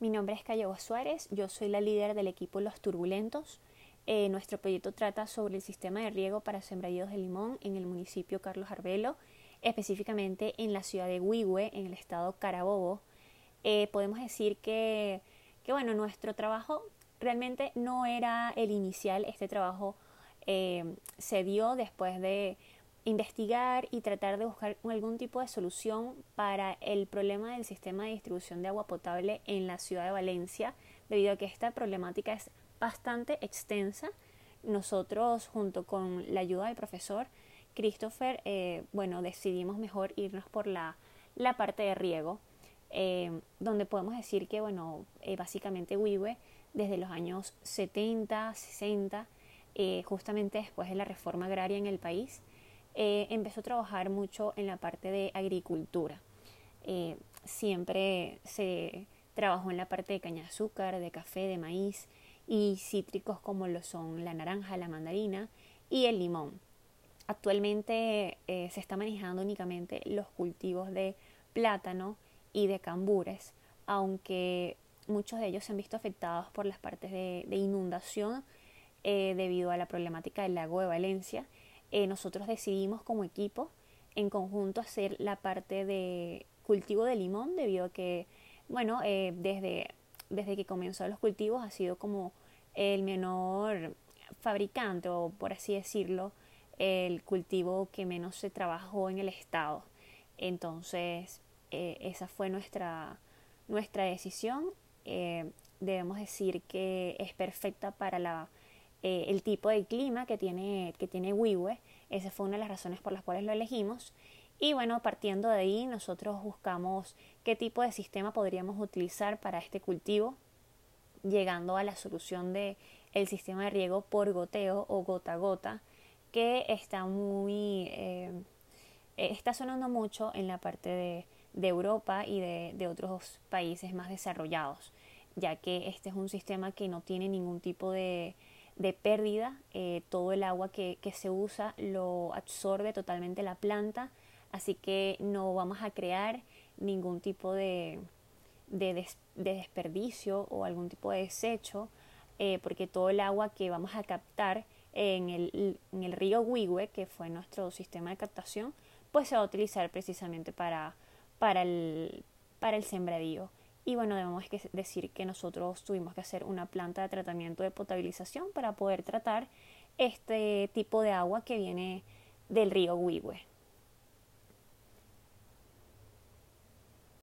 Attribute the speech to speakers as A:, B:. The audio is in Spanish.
A: Mi nombre es Cayo Suárez, yo soy la líder del equipo Los Turbulentos. Eh, nuestro proyecto trata sobre el sistema de riego para sembradíos de limón en el municipio Carlos Arbelo, específicamente en la ciudad de Huihue, en el estado Carabobo. Eh, podemos decir que, que, bueno, nuestro trabajo realmente no era el inicial, este trabajo eh, se dio después de investigar y tratar de buscar algún tipo de solución para el problema del sistema de distribución de agua potable en la ciudad de Valencia, debido a que esta problemática es bastante extensa. Nosotros, junto con la ayuda del profesor Christopher, eh, bueno, decidimos mejor irnos por la, la parte de riego, eh, donde podemos decir que, bueno, eh, básicamente Wiwe, desde los años 70, 60, justamente después de la reforma agraria en el país, eh, empezó a trabajar mucho en la parte de agricultura. Eh, siempre se trabajó en la parte de caña de azúcar, de café, de maíz y cítricos como lo son la naranja, la mandarina y el limón. Actualmente eh, se está manejando únicamente los cultivos de plátano y de cambures, aunque muchos de ellos se han visto afectados por las partes de, de inundación debido a la problemática del lago de Valencia eh, nosotros decidimos como equipo en conjunto hacer la parte de cultivo de limón debido a que, bueno, eh, desde, desde que comenzó los cultivos ha sido como el menor fabricante o por así decirlo, el cultivo que menos se trabajó en el estado. Entonces, eh, esa fue nuestra, nuestra decisión. debemos decir que es perfecta para la eh, el tipo de clima que tiene, que tiene Esa fue una de las razones por las cuales lo elegimos. Y bueno, partiendo de ahí, nosotros buscamos qué tipo de sistema podríamos utilizar para este cultivo, llegando a la solución de el sistema de riego por goteo o gota a gota, que está muy eh, está sonando mucho en la parte de, de Europa y de, de, otros países más desarrollados, ya que este es un sistema que no tiene ningún tipo de, de pérdida, eh, todo el agua que, se usa lo absorbe totalmente la planta, así que no vamos a crear ningún tipo de, de, desperdicio o algún tipo de desecho, eh, porque todo el agua que vamos a captar en el, en el río Huigüe, que fue nuestro sistema de captación, pues se va a utilizar precisamente para, para, el, para el sembradío. Y bueno, debemos decir que nosotros tuvimos que hacer una planta de tratamiento de potabilización para poder tratar este tipo de agua que viene del río Huihue.